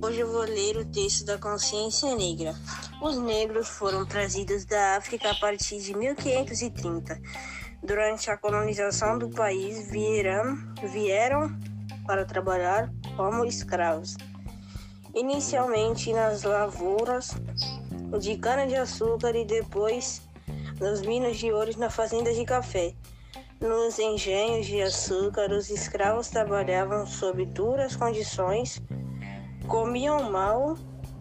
vou ler o texto da consciência negra. Os negros foram trazidos da África a partir de 1530. Durante a colonização do país, vieram, vieram para trabalhar como escravos. Inicialmente nas lavouras de cana-de-açúcar e depois nas minas de ouro na fazenda de café. Nos engenhos de açúcar, os escravos trabalhavam sob duras condições, comiam mal,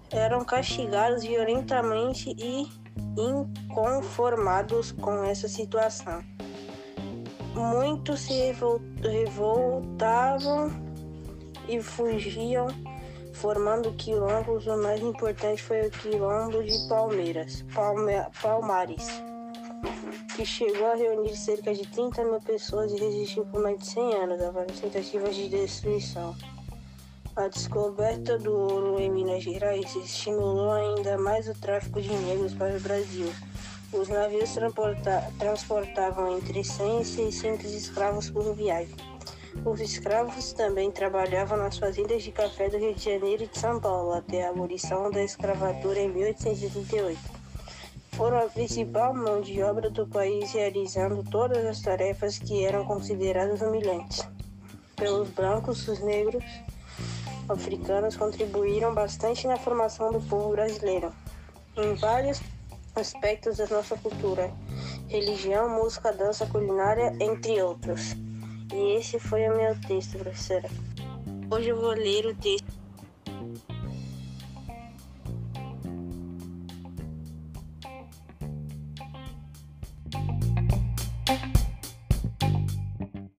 eram castigados violentamente e inconformados com essa situação. Muitos se revoltavam e fugiam, formando quilombos. O mais importante foi o quilombo de Palmeiras, Palmares que chegou a reunir cerca de 30 mil pessoas e resistiu por mais de 100 anos a várias tentativas de destruição. A descoberta do ouro em Minas Gerais estimulou ainda mais o tráfico de negros para o Brasil. Os navios transportavam entre 100 e 600 escravos por viagem. Os escravos também trabalhavam nas fazendas de café do Rio de Janeiro e de São Paulo até a abolição da escravatura em 1838 foram a principal mão de obra do país, realizando todas as tarefas que eram consideradas humilhantes. Pelos brancos, os negros africanos contribuíram bastante na formação do povo brasileiro, em vários aspectos da nossa cultura, religião, música, dança, culinária, entre outros. E esse foi o meu texto, professora. Hoje eu vou ler o texto.